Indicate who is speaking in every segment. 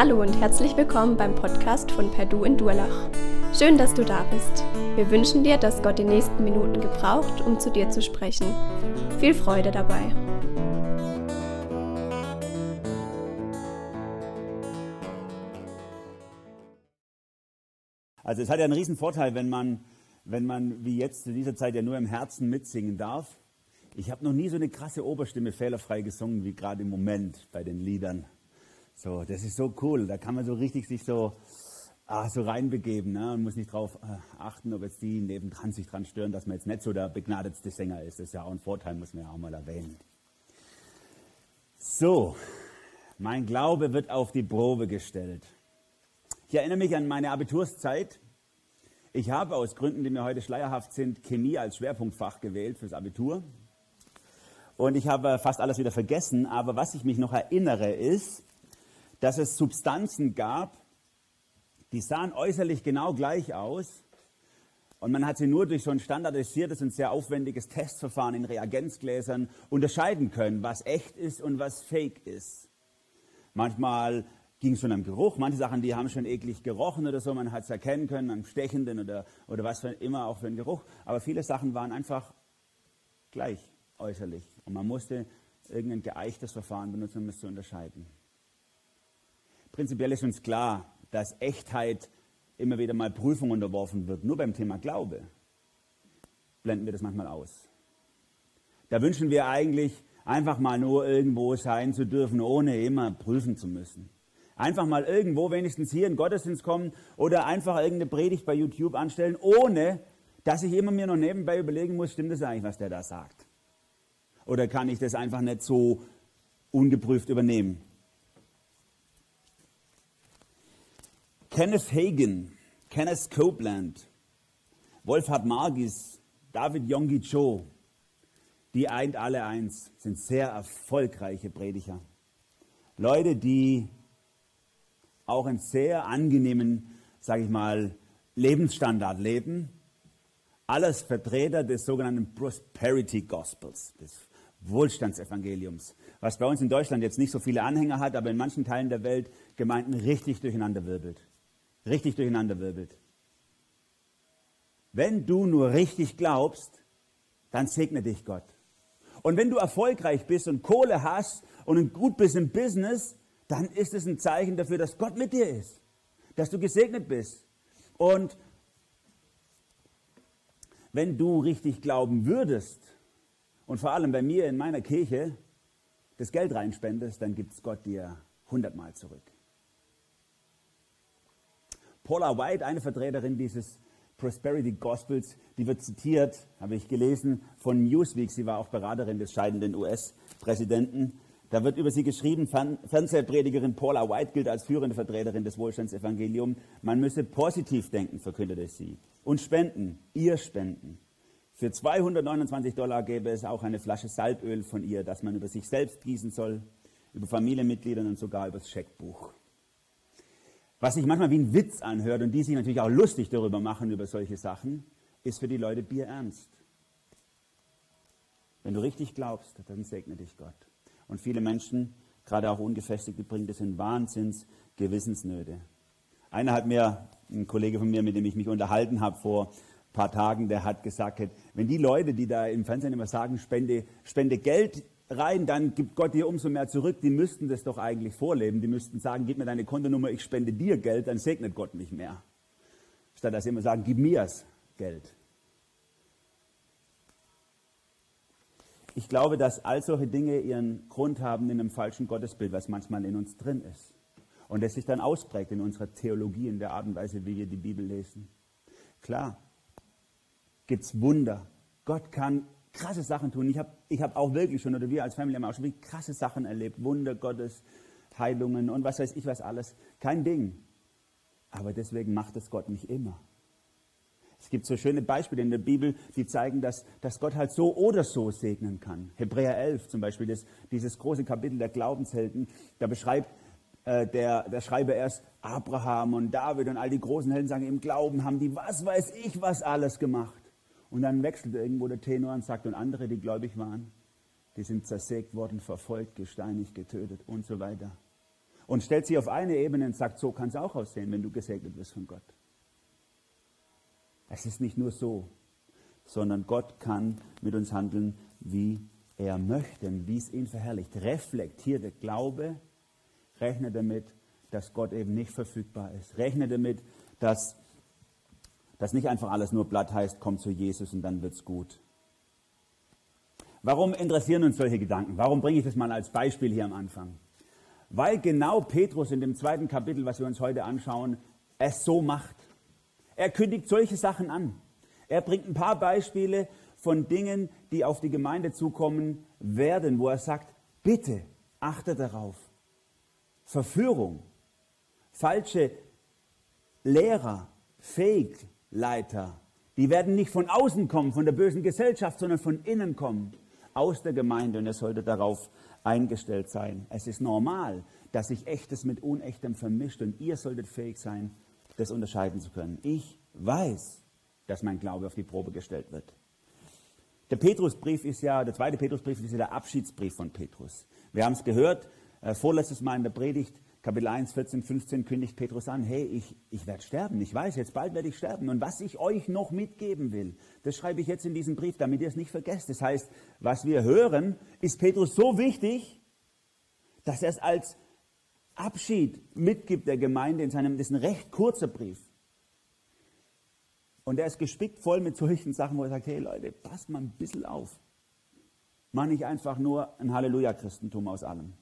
Speaker 1: Hallo und herzlich willkommen beim Podcast von Perdu in Durlach. Schön, dass du da bist. Wir wünschen dir, dass Gott die nächsten Minuten gebraucht, um zu dir zu sprechen. Viel Freude dabei.
Speaker 2: Also es hat ja einen riesen Vorteil, wenn man, wenn man wie jetzt zu dieser Zeit ja nur im Herzen mitsingen darf. Ich habe noch nie so eine krasse Oberstimme fehlerfrei gesungen wie gerade im Moment bei den Liedern. So, das ist so cool. Da kann man so richtig sich so, ah, so reinbegeben ne? und muss nicht darauf äh, achten, ob jetzt die nebendran sich dran stören, dass man jetzt nicht so der begnadetste Sänger ist. Das ist ja auch ein Vorteil, muss man ja auch mal erwähnen. So, mein Glaube wird auf die Probe gestellt. Ich erinnere mich an meine Abiturszeit. Ich habe aus Gründen, die mir heute schleierhaft sind, Chemie als Schwerpunktfach gewählt fürs Abitur. Und ich habe fast alles wieder vergessen. Aber was ich mich noch erinnere, ist, dass es Substanzen gab, die sahen äußerlich genau gleich aus. Und man hat sie nur durch so ein standardisiertes und sehr aufwendiges Testverfahren in Reagenzgläsern unterscheiden können, was echt ist und was fake ist. Manchmal ging es schon am Geruch, manche Sachen, die haben schon eklig gerochen oder so, man hat es erkennen können am Stechenden oder, oder was für, immer auch für einen Geruch. Aber viele Sachen waren einfach gleich äußerlich. Und man musste irgendein geeichtes Verfahren benutzen, um es zu unterscheiden. Prinzipiell ist uns klar, dass Echtheit immer wieder mal Prüfung unterworfen wird. Nur beim Thema Glaube blenden wir das manchmal aus. Da wünschen wir eigentlich einfach mal nur irgendwo sein zu dürfen, ohne immer prüfen zu müssen. Einfach mal irgendwo wenigstens hier in Gottesdienst kommen oder einfach irgendeine Predigt bei YouTube anstellen, ohne dass ich immer mir noch nebenbei überlegen muss, stimmt das eigentlich, was der da sagt? Oder kann ich das einfach nicht so ungeprüft übernehmen? Kenneth Hagen, Kenneth Copeland, Wolfhard Margis, David Yonggi Cho, die eint alle eins, sind sehr erfolgreiche Prediger. Leute, die auch einen sehr angenehmen, sage ich mal, Lebensstandard leben. Alles Vertreter des sogenannten Prosperity Gospels, des Wohlstandsevangeliums, was bei uns in Deutschland jetzt nicht so viele Anhänger hat, aber in manchen Teilen der Welt Gemeinden richtig durcheinander wirbelt richtig durcheinander wirbelt. Wenn du nur richtig glaubst, dann segne dich Gott. Und wenn du erfolgreich bist und Kohle hast und gut bist im Business, dann ist es ein Zeichen dafür, dass Gott mit dir ist, dass du gesegnet bist. Und wenn du richtig glauben würdest und vor allem bei mir in meiner Kirche das Geld reinspendest, dann gibt es Gott dir hundertmal zurück. Paula White, eine Vertreterin dieses Prosperity Gospels, die wird zitiert, habe ich gelesen, von Newsweek. Sie war auch Beraterin des scheidenden US-Präsidenten. Da wird über sie geschrieben, Fernsehpredigerin Paula White gilt als führende Vertreterin des Wohlstandsevangeliums. Man müsse positiv denken, verkündete sie. Und spenden, ihr spenden. Für 229 Dollar gäbe es auch eine Flasche Salböl von ihr, das man über sich selbst gießen soll, über Familienmitglieder und sogar über das Scheckbuch was sich manchmal wie ein Witz anhört und die sich natürlich auch lustig darüber machen, über solche Sachen, ist für die Leute Bier ernst. Wenn du richtig glaubst, dann segne dich Gott. Und viele Menschen, gerade auch Ungefestigte, bringen das in Wahnsinns Gewissensnöte. Einer hat mir, ein Kollege von mir, mit dem ich mich unterhalten habe vor ein paar Tagen, der hat gesagt, wenn die Leute, die da im Fernsehen immer sagen, spende, spende Geld rein, dann gibt Gott dir umso mehr zurück. Die müssten das doch eigentlich vorleben. Die müssten sagen, gib mir deine Kontonummer, ich spende dir Geld, dann segnet Gott mich mehr. Statt dass sie immer sagen, gib mir das Geld. Ich glaube, dass all solche Dinge ihren Grund haben in einem falschen Gottesbild, was manchmal in uns drin ist. Und das sich dann ausprägt in unserer Theologie, in der Art und Weise, wie wir die Bibel lesen. Klar, gibt es Wunder. Gott kann krasse Sachen tun. Ich habe ich hab auch wirklich schon, oder wir als Family haben auch schon wirklich krasse Sachen erlebt. Wunder Gottes, Heilungen und was weiß ich was alles. Kein Ding. Aber deswegen macht es Gott nicht immer. Es gibt so schöne Beispiele in der Bibel, die zeigen, dass, dass Gott halt so oder so segnen kann. Hebräer 11 zum Beispiel, das, dieses große Kapitel der Glaubenshelden, da beschreibt äh, der, der Schreiber erst Abraham und David und all die großen Helden sagen, im Glauben haben die was weiß ich was alles gemacht. Und dann wechselt irgendwo der Tenor und sagt, und andere, die gläubig waren, die sind zersägt worden, verfolgt, gesteinigt, getötet und so weiter. und stellt sie auf eine Ebene und sagt, so kann es auch aussehen, wenn du gesegnet wirst von Gott. Es ist nicht nur so, sondern Gott kann mit uns handeln, wie er möchte, wie es ihn verherrlicht. Reflektierte Glaube, rechne damit, dass Gott eben nicht verfügbar ist. Rechne damit, dass das nicht einfach alles nur Blatt heißt, komm zu Jesus und dann wird's gut. Warum interessieren uns solche Gedanken? Warum bringe ich das mal als Beispiel hier am Anfang? Weil genau Petrus in dem zweiten Kapitel, was wir uns heute anschauen, es so macht. Er kündigt solche Sachen an. Er bringt ein paar Beispiele von Dingen, die auf die Gemeinde zukommen werden, wo er sagt, bitte achte darauf. Verführung, falsche Lehrer, Fake-Leiter, die werden nicht von außen kommen, von der bösen Gesellschaft, sondern von innen kommen, aus der Gemeinde. Und er sollte darauf eingestellt sein. Es ist normal, dass sich Echtes mit Unechtem vermischt und ihr solltet fähig sein, das unterscheiden zu können. Ich weiß, dass mein Glaube auf die Probe gestellt wird. Der Petrusbrief ist ja, der zweite Petrusbrief ist ja der Abschiedsbrief von Petrus. Wir haben es gehört, äh, vorletztes Mal in der Predigt, Kapitel 1, 14, 15 kündigt Petrus an, hey, ich, ich werde sterben, ich weiß, jetzt bald werde ich sterben. Und was ich euch noch mitgeben will, das schreibe ich jetzt in diesen Brief, damit ihr es nicht vergesst. Das heißt, was wir hören, ist Petrus so wichtig, dass er es als Abschied mitgibt der Gemeinde in seinem, das ist ein recht kurzer Brief. Und er ist gespickt voll mit solchen Sachen, wo er sagt, hey Leute, passt mal ein bisschen auf. Mach nicht einfach nur ein Halleluja-Christentum aus allem.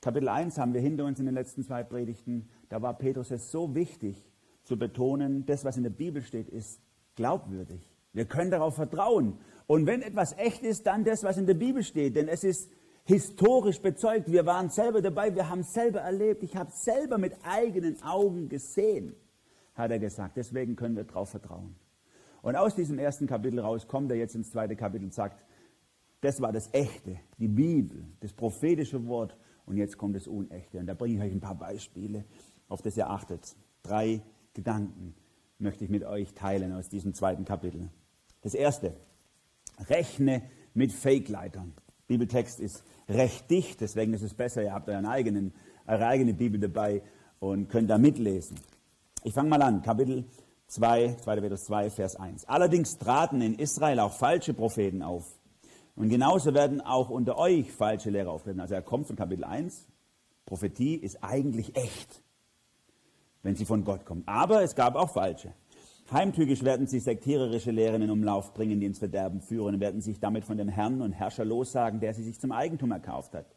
Speaker 2: Kapitel 1 haben wir hinter uns in den letzten zwei Predigten. Da war Petrus es so wichtig zu betonen, das, was in der Bibel steht, ist glaubwürdig. Wir können darauf vertrauen. Und wenn etwas echt ist, dann das, was in der Bibel steht. Denn es ist historisch bezeugt. Wir waren selber dabei, wir haben es selber erlebt. Ich habe es selber mit eigenen Augen gesehen, hat er gesagt. Deswegen können wir darauf vertrauen. Und aus diesem ersten Kapitel raus kommt er jetzt ins zweite Kapitel und sagt, das war das Echte, die Bibel, das prophetische Wort und jetzt kommt das Unechte. Und da bringe ich euch ein paar Beispiele, auf das ihr achtet. Drei Gedanken möchte ich mit euch teilen aus diesem zweiten Kapitel. Das erste, rechne mit Fake-Leitern. Bibeltext ist recht dicht, deswegen ist es besser, ihr habt euren eigenen, eure eigene Bibel dabei und könnt da mitlesen. Ich fange mal an, Kapitel 2, 2. Petrus 2, Vers 1. Allerdings traten in Israel auch falsche Propheten auf und genauso werden auch unter euch falsche Lehrer auftreten. Also er kommt von Kapitel 1. Prophetie ist eigentlich echt, wenn sie von Gott kommt. Aber es gab auch falsche. Heimtückisch werden sie sektiererische Lehren in Umlauf bringen, die ins Verderben führen und werden sich damit von dem Herrn und Herrscher lossagen, der sie sich zum Eigentum erkauft hat.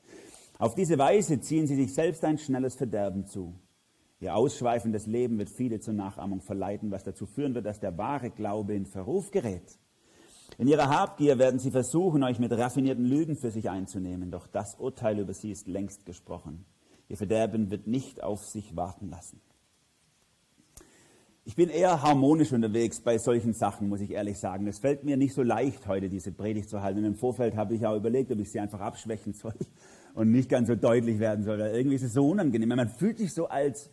Speaker 2: Auf diese Weise ziehen sie sich selbst ein schnelles Verderben zu. Ihr ausschweifendes Leben wird viele zur Nachahmung verleiten, was dazu führen wird, dass der wahre Glaube in Verruf gerät. In ihrer Habgier werden sie versuchen, euch mit raffinierten Lügen für sich einzunehmen, doch das Urteil über sie ist längst gesprochen. Ihr Verderben wird nicht auf sich warten lassen. Ich bin eher harmonisch unterwegs bei solchen Sachen, muss ich ehrlich sagen. Es fällt mir nicht so leicht, heute diese Predigt zu halten. Und im Vorfeld habe ich auch überlegt, ob ich sie einfach abschwächen soll und nicht ganz so deutlich werden soll. Weil irgendwie ist es so unangenehm. Man fühlt sich so als,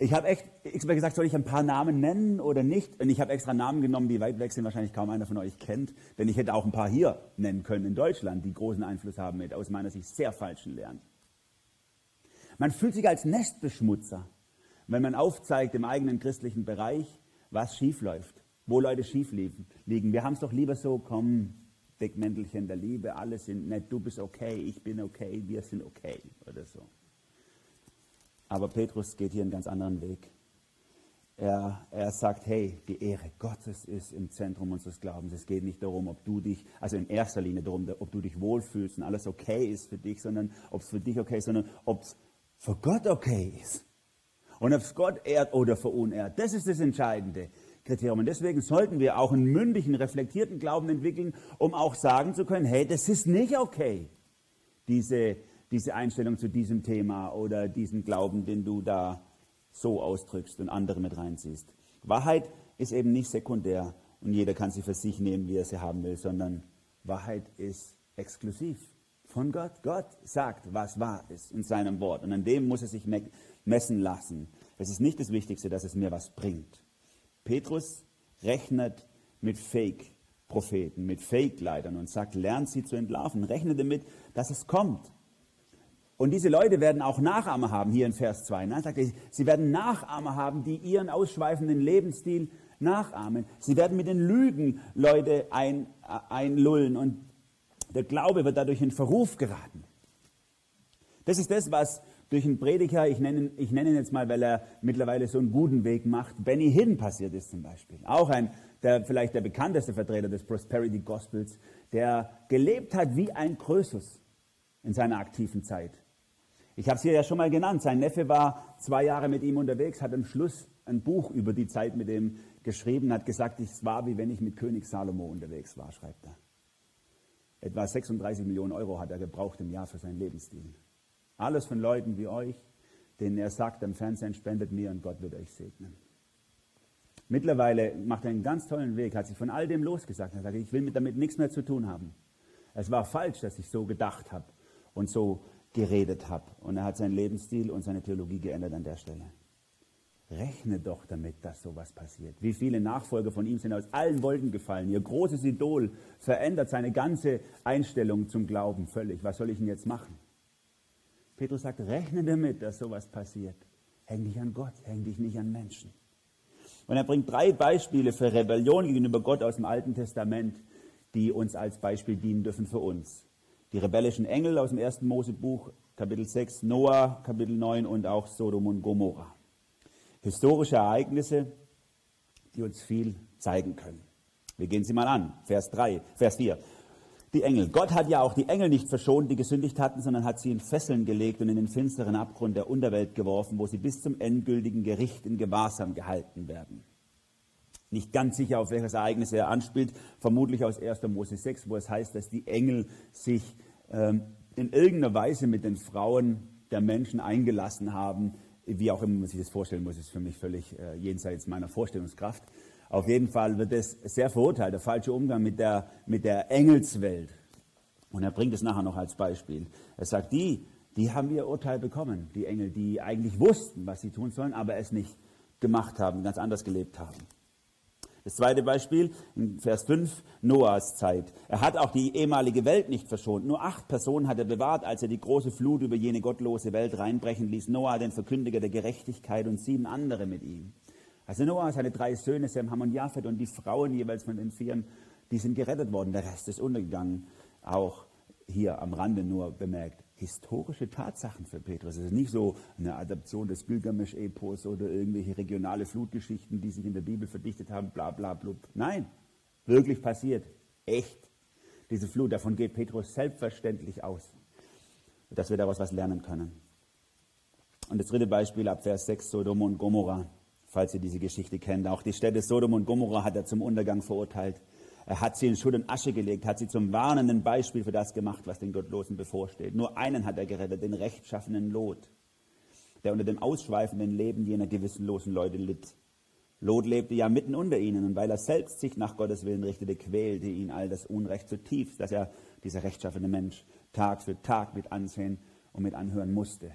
Speaker 2: ich habe echt extra gesagt, soll ich ein paar Namen nennen oder nicht? Und ich habe extra Namen genommen, die weit weg sind, wahrscheinlich kaum einer von euch kennt. Denn ich hätte auch ein paar hier nennen können in Deutschland, die großen Einfluss haben mit aus meiner Sicht sehr falschen Lehren. Man fühlt sich als Nestbeschmutzer, wenn man aufzeigt im eigenen christlichen Bereich, was schief läuft, wo Leute schief liegen. Wir haben es doch lieber so, komm, Deckmäntelchen der Liebe, alle sind nett, du bist okay, ich bin okay, wir sind okay oder so. Aber Petrus geht hier einen ganz anderen Weg. Er, er sagt, hey, die Ehre Gottes ist im Zentrum unseres Glaubens. Es geht nicht darum, ob du dich, also in erster Linie darum, ob du dich wohlfühlst und alles okay ist für dich, sondern ob es für dich okay ist, sondern ob es für Gott okay ist. Und ob es Gott ehrt oder verunehrt. Das ist das entscheidende Kriterium. Und deswegen sollten wir auch einen mündigen, reflektierten Glauben entwickeln, um auch sagen zu können, hey, das ist nicht okay, diese diese Einstellung zu diesem Thema oder diesen Glauben, den du da so ausdrückst und andere mit reinziehst. Wahrheit ist eben nicht sekundär und jeder kann sie für sich nehmen, wie er sie haben will, sondern Wahrheit ist exklusiv von Gott. Gott sagt, was wahr ist in seinem Wort und an dem muss er sich messen lassen. Es ist nicht das Wichtigste, dass es mir was bringt. Petrus rechnet mit Fake-Propheten, mit Fake-Leitern und sagt, lernt sie zu entlarven. Rechne damit, dass es kommt. Und diese Leute werden auch Nachahmer haben, hier in Vers 2. Ne? Sagt er, sie werden Nachahmer haben, die ihren ausschweifenden Lebensstil nachahmen. Sie werden mit den Lügen Leute ein, äh, einlullen und der Glaube wird dadurch in Verruf geraten. Das ist das, was durch einen Prediger, ich nenne, ich nenne ihn jetzt mal, weil er mittlerweile so einen guten Weg macht, Benny Hinn passiert ist zum Beispiel. Auch ein, der, vielleicht der bekannteste Vertreter des Prosperity Gospels, der gelebt hat wie ein Krösus in seiner aktiven Zeit. Ich habe es hier ja schon mal genannt. Sein Neffe war zwei Jahre mit ihm unterwegs, hat am Schluss ein Buch über die Zeit mit ihm geschrieben, hat gesagt, es war wie wenn ich mit König Salomo unterwegs war, schreibt er. Etwa 36 Millionen Euro hat er gebraucht im Jahr für seinen Lebensstil. Alles von Leuten wie euch, denen er sagt, am Fernsehen spendet mir und Gott wird euch segnen. Mittlerweile macht er einen ganz tollen Weg, hat sich von all dem losgesagt. Er sagt, ich will damit nichts mehr zu tun haben. Es war falsch, dass ich so gedacht habe und so geredet habe. Und er hat seinen Lebensstil und seine Theologie geändert an der Stelle. Rechne doch damit, dass sowas passiert. Wie viele Nachfolger von ihm sind aus allen Wolken gefallen. Ihr großes Idol verändert seine ganze Einstellung zum Glauben völlig. Was soll ich denn jetzt machen? Petrus sagt, rechne damit, dass sowas passiert. Häng dich an Gott, häng dich nicht an Menschen. Und er bringt drei Beispiele für Rebellion gegenüber Gott aus dem Alten Testament, die uns als Beispiel dienen dürfen für uns die rebellischen Engel aus dem ersten Mosebuch, Kapitel 6, Noah, Kapitel 9 und auch Sodom und Gomorra. Historische Ereignisse, die uns viel zeigen können. Wir gehen sie mal an. Vers 3, Vers 4. Die Engel. Gott hat ja auch die Engel nicht verschont, die gesündigt hatten, sondern hat sie in Fesseln gelegt und in den finsteren Abgrund der Unterwelt geworfen, wo sie bis zum endgültigen Gericht in Gewahrsam gehalten werden. Nicht ganz sicher, auf welches Ereignis er anspielt, vermutlich aus 1. Mose 6, wo es heißt, dass die Engel sich ähm, in irgendeiner Weise mit den Frauen der Menschen eingelassen haben. Wie auch immer man sich das vorstellen muss, ist für mich völlig äh, jenseits meiner Vorstellungskraft. Auf jeden Fall wird es sehr verurteilt, der falsche Umgang mit der, mit der Engelswelt. Und er bringt es nachher noch als Beispiel. Er sagt, die, die haben ihr Urteil bekommen, die Engel, die eigentlich wussten, was sie tun sollen, aber es nicht gemacht haben, ganz anders gelebt haben. Das zweite Beispiel, in Vers 5, Noahs Zeit. Er hat auch die ehemalige Welt nicht verschont. Nur acht Personen hat er bewahrt, als er die große Flut über jene gottlose Welt reinbrechen ließ. Noah, den Verkündiger der Gerechtigkeit und sieben andere mit ihm. Also Noah, seine drei Söhne, Sem, Ham und Japhet und die Frauen jeweils von den Vieren, die sind gerettet worden. Der Rest ist untergegangen. Auch hier am Rande nur bemerkt historische Tatsachen für Petrus. Es ist nicht so eine Adaption des Gilgamesch-Epos oder irgendwelche regionale Flutgeschichten, die sich in der Bibel verdichtet haben, bla bla blub. Nein, wirklich passiert. Echt. Diese Flut, davon geht Petrus selbstverständlich aus, dass wir daraus was lernen können. Und das dritte Beispiel ab Vers 6, Sodom und Gomorrah, falls ihr diese Geschichte kennt. Auch die Städte Sodom und Gomorrah hat er zum Untergang verurteilt. Er hat sie in Schutt und Asche gelegt, hat sie zum warnenden Beispiel für das gemacht, was den Gottlosen bevorsteht. Nur einen hat er gerettet, den rechtschaffenen Lot, der unter dem ausschweifenden Leben jener gewissenlosen Leute litt. Lot lebte ja mitten unter ihnen und weil er selbst sich nach Gottes Willen richtete, quälte ihn all das Unrecht zutiefst, dass er, dieser rechtschaffene Mensch, Tag für Tag mit ansehen und mit anhören musste.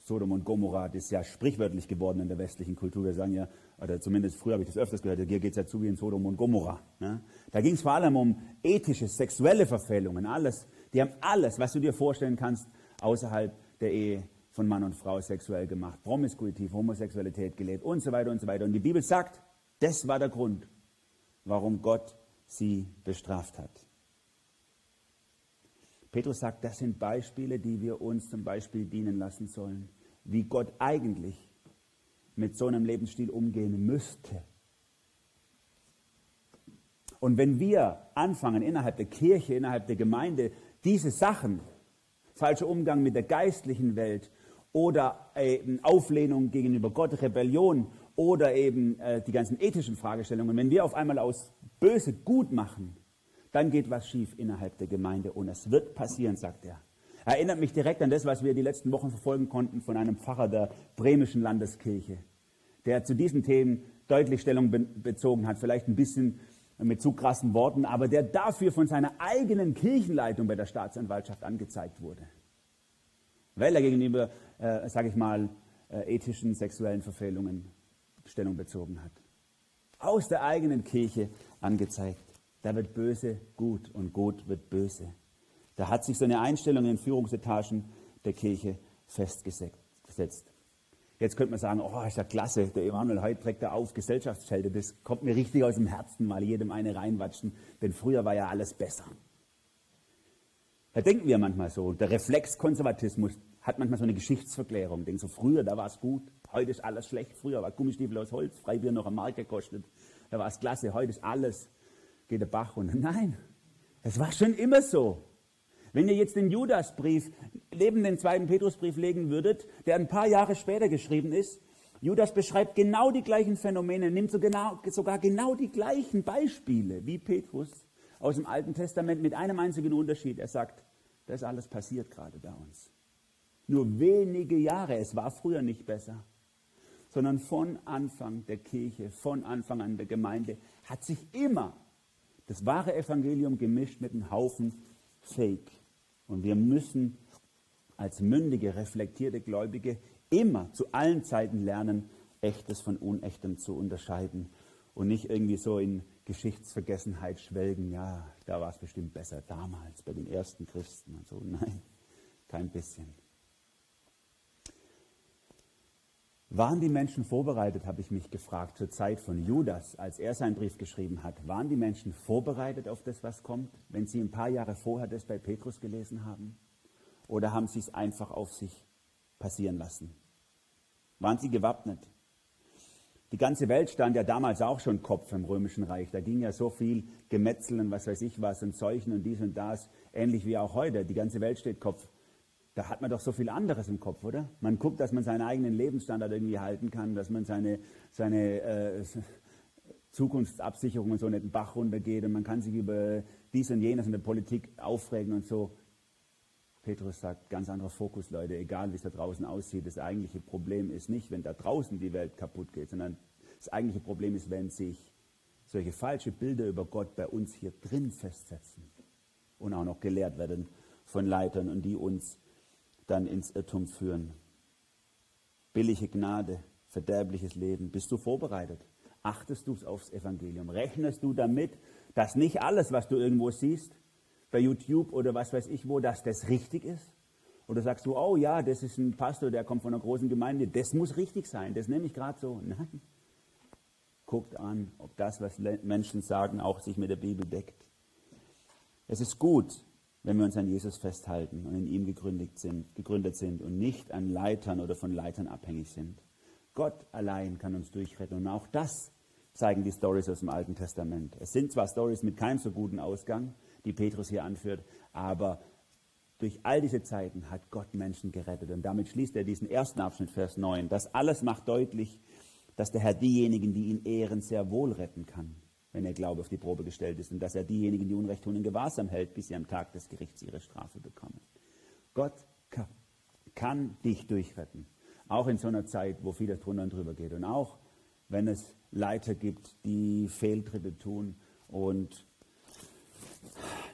Speaker 2: Sodom und Gomorrah, das ist ja sprichwörtlich geworden in der westlichen Kultur. Wir sagen ja, oder zumindest früher habe ich das öfters gehört, hier geht es ja zu wie in Sodom und Gomorrah. Ne? Da ging es vor allem um ethische, sexuelle Verfehlungen, alles. Die haben alles, was du dir vorstellen kannst, außerhalb der Ehe von Mann und Frau sexuell gemacht. Promiskuitiv, Homosexualität gelebt und so weiter und so weiter. Und die Bibel sagt, das war der Grund, warum Gott sie bestraft hat. Petrus sagt, das sind Beispiele, die wir uns zum Beispiel dienen lassen sollen, wie Gott eigentlich mit so einem Lebensstil umgehen müsste. Und wenn wir anfangen, innerhalb der Kirche, innerhalb der Gemeinde, diese Sachen, falscher Umgang mit der geistlichen Welt oder eben Auflehnung gegenüber Gott, Rebellion oder eben äh, die ganzen ethischen Fragestellungen, wenn wir auf einmal aus Böse gut machen, dann geht was schief innerhalb der Gemeinde und es wird passieren, sagt er. Erinnert mich direkt an das, was wir die letzten Wochen verfolgen konnten von einem Pfarrer der bremischen Landeskirche, der zu diesen Themen deutlich Stellung bezogen hat, vielleicht ein bisschen mit zu krassen Worten, aber der dafür von seiner eigenen Kirchenleitung bei der Staatsanwaltschaft angezeigt wurde. Weil er gegenüber, äh, sage ich mal, äh, ethischen sexuellen Verfehlungen Stellung bezogen hat. Aus der eigenen Kirche angezeigt. Da wird böse gut und gut wird böse. Da hat sich so eine Einstellung in Führungsetagen der Kirche festgesetzt. Jetzt könnte man sagen, oh, ist ja klasse, der Emanuel heute trägt er auf Gesellschaftsschelte. Das kommt mir richtig aus dem Herzen, mal jedem eine reinwatschen, denn früher war ja alles besser. Da denken wir manchmal so. Der Reflexkonservatismus hat manchmal so eine Geschichtsverklärung. Denkt so, früher, da war es gut, heute ist alles schlecht. Früher war Gummistiefel aus Holz, Freibier noch am Markt gekostet. Da war es klasse, heute ist alles, geht der Bach runter. Nein, es war schon immer so. Wenn ihr jetzt den Judasbrief neben den zweiten Petrusbrief legen würdet, der ein paar Jahre später geschrieben ist, Judas beschreibt genau die gleichen Phänomene, nimmt so genau, sogar genau die gleichen Beispiele wie Petrus aus dem Alten Testament mit einem einzigen Unterschied. Er sagt, das alles passiert gerade bei uns. Nur wenige Jahre, es war früher nicht besser, sondern von Anfang der Kirche, von Anfang an der Gemeinde hat sich immer das wahre Evangelium gemischt mit einem Haufen Fake. Und wir müssen als mündige, reflektierte Gläubige immer zu allen Zeiten lernen, Echtes von Unechtem zu unterscheiden und nicht irgendwie so in Geschichtsvergessenheit schwelgen. Ja, da war es bestimmt besser damals bei den ersten Christen und so. Nein, kein bisschen. Waren die Menschen vorbereitet, habe ich mich gefragt, zur Zeit von Judas, als er seinen Brief geschrieben hat. Waren die Menschen vorbereitet auf das, was kommt, wenn sie ein paar Jahre vorher das bei Petrus gelesen haben? Oder haben sie es einfach auf sich passieren lassen? Waren sie gewappnet? Die ganze Welt stand ja damals auch schon Kopf im Römischen Reich. Da ging ja so viel Gemetzel und was weiß ich was und Seuchen und dies und das, ähnlich wie auch heute. Die ganze Welt steht Kopf da hat man doch so viel anderes im Kopf, oder? Man guckt, dass man seinen eigenen Lebensstandard irgendwie halten kann, dass man seine, seine äh, Zukunftsabsicherung und so nicht den Bach runtergeht und man kann sich über dies und jenes in der Politik aufregen und so. Petrus sagt, ganz anderer Fokus, Leute, egal wie es da draußen aussieht, das eigentliche Problem ist nicht, wenn da draußen die Welt kaputt geht, sondern das eigentliche Problem ist, wenn sich solche falsche Bilder über Gott bei uns hier drin festsetzen und auch noch gelehrt werden von Leitern und die uns dann ins Irrtum führen. Billige Gnade, verderbliches Leben. Bist du vorbereitet? Achtest du aufs Evangelium? Rechnest du damit, dass nicht alles, was du irgendwo siehst, bei YouTube oder was weiß ich wo, dass das richtig ist? Oder sagst du, oh ja, das ist ein Pastor, der kommt von einer großen Gemeinde, das muss richtig sein, das nehme ich gerade so. Nein. Guckt an, ob das, was Menschen sagen, auch sich mit der Bibel deckt. Es ist gut, wenn wir uns an Jesus festhalten und in ihm gegründet sind, gegründet sind und nicht an Leitern oder von Leitern abhängig sind. Gott allein kann uns durchretten und auch das zeigen die Stories aus dem Alten Testament. Es sind zwar Stories mit keinem so guten Ausgang, die Petrus hier anführt, aber durch all diese Zeiten hat Gott Menschen gerettet. Und damit schließt er diesen ersten Abschnitt, Vers 9. Das alles macht deutlich, dass der Herr diejenigen, die ihn ehren, sehr wohl retten kann wenn der Glaube auf die Probe gestellt ist und dass er diejenigen, die Unrecht tun, in Gewahrsam hält, bis sie am Tag des Gerichts ihre Strafe bekommen. Gott kann dich durchretten, auch in so einer Zeit, wo vieles drunter und drüber geht und auch wenn es Leiter gibt, die Fehltritte tun und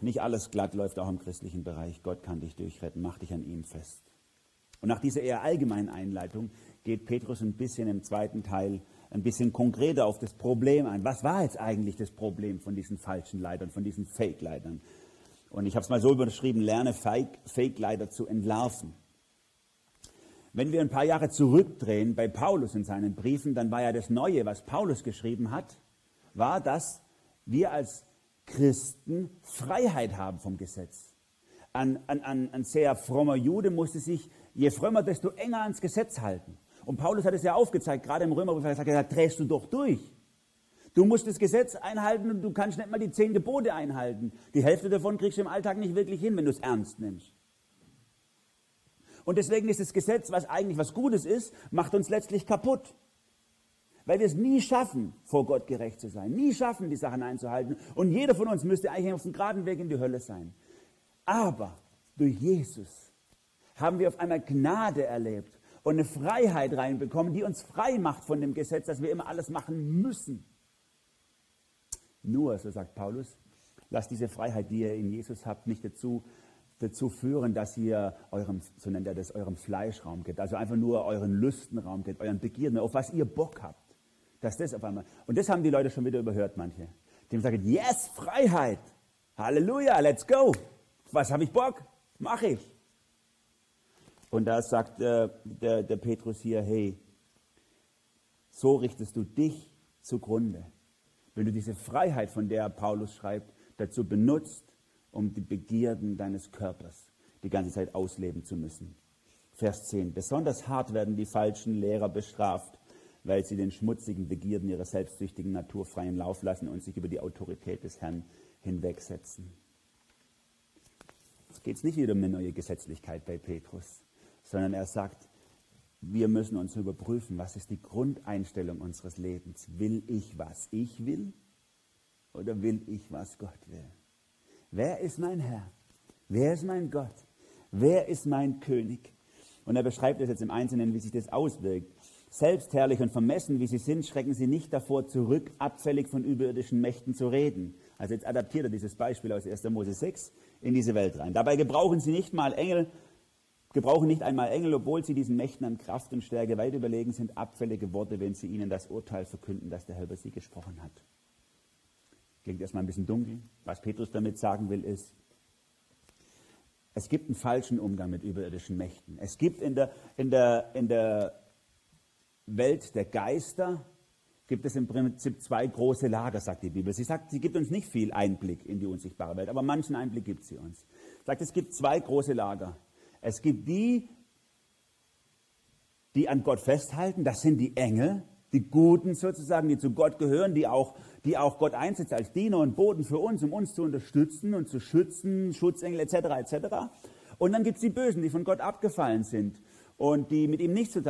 Speaker 2: nicht alles glatt läuft, auch im christlichen Bereich. Gott kann dich durchretten, mach dich an ihm fest. Und nach dieser eher allgemeinen Einleitung geht Petrus ein bisschen im zweiten Teil ein bisschen konkreter auf das Problem ein. Was war jetzt eigentlich das Problem von diesen falschen Leitern, von diesen Fake-Leitern? Und ich habe es mal so überschrieben, lerne Fake-Leiter zu entlarven. Wenn wir ein paar Jahre zurückdrehen bei Paulus in seinen Briefen, dann war ja das Neue, was Paulus geschrieben hat, war, dass wir als Christen Freiheit haben vom Gesetz. Ein, ein, ein sehr frommer Jude musste sich, je frömmer, desto enger ans Gesetz halten. Und Paulus hat es ja aufgezeigt, gerade im Römerbrief, er sagt, da drehst du doch durch. Du musst das Gesetz einhalten und du kannst nicht mal die zehn Gebote einhalten. Die Hälfte davon kriegst du im Alltag nicht wirklich hin, wenn du es ernst nimmst. Und deswegen ist das Gesetz, was eigentlich was Gutes ist, macht uns letztlich kaputt. Weil wir es nie schaffen, vor Gott gerecht zu sein. Nie schaffen, die Sachen einzuhalten. Und jeder von uns müsste eigentlich auf dem geraden Weg in die Hölle sein. Aber durch Jesus haben wir auf einmal Gnade erlebt und eine Freiheit reinbekommen, die uns frei macht von dem Gesetz, dass wir immer alles machen müssen. Nur, so sagt Paulus, lasst diese Freiheit, die ihr in Jesus habt, nicht dazu, dazu führen, dass ihr eurem, so nennt er das, eurem Fleischraum geht, also einfach nur euren Lüstenraum geht, euren Begierden, auf was ihr Bock habt. Dass das auf einmal, und das haben die Leute schon wieder überhört, manche. Dem sagen, yes, Freiheit. Halleluja, let's go. Was habe ich Bock? Mach ich. Und da sagt äh, der, der Petrus hier, hey, so richtest du dich zugrunde. Wenn du diese Freiheit, von der Paulus schreibt, dazu benutzt, um die Begierden deines Körpers die ganze Zeit ausleben zu müssen. Vers 10. Besonders hart werden die falschen Lehrer bestraft, weil sie den schmutzigen Begierden ihrer selbstsüchtigen Natur freien Lauf lassen und sich über die Autorität des Herrn hinwegsetzen. Es geht nicht wieder um eine neue Gesetzlichkeit bei Petrus, sondern er sagt, wir müssen uns überprüfen, was ist die Grundeinstellung unseres Lebens. Will ich, was ich will oder will ich, was Gott will? Wer ist mein Herr? Wer ist mein Gott? Wer ist mein König? Und er beschreibt es jetzt im Einzelnen, wie sich das auswirkt. Selbstherrlich und vermessen, wie sie sind, schrecken sie nicht davor zurück, abfällig von überirdischen Mächten zu reden. Also jetzt adaptiert er dieses Beispiel aus 1. Mose 6 in diese Welt rein. Dabei gebrauchen sie nicht mal Engel, gebrauchen nicht einmal Engel, obwohl sie diesen Mächten an Kraft und Stärke weit überlegen sind, abfällige Worte, wenn sie ihnen das Urteil verkünden, das der Herr über sie gesprochen hat. Klingt erstmal ein bisschen dunkel. Was Petrus damit sagen will, ist, es gibt einen falschen Umgang mit überirdischen Mächten. Es gibt in der, in der, in der Welt der Geister gibt es im Prinzip zwei große Lager, sagt die Bibel. Sie sagt, sie gibt uns nicht viel Einblick in die unsichtbare Welt, aber manchen Einblick gibt sie uns. Sie sagt, es gibt zwei große Lager. Es gibt die, die an Gott festhalten, das sind die Engel, die Guten sozusagen, die zu Gott gehören, die auch, die auch Gott einsetzt als Diener und Boden für uns, um uns zu unterstützen und zu schützen, Schutzengel etc. etc. Und dann gibt es die Bösen, die von Gott abgefallen sind und die mit ihm nichts zu,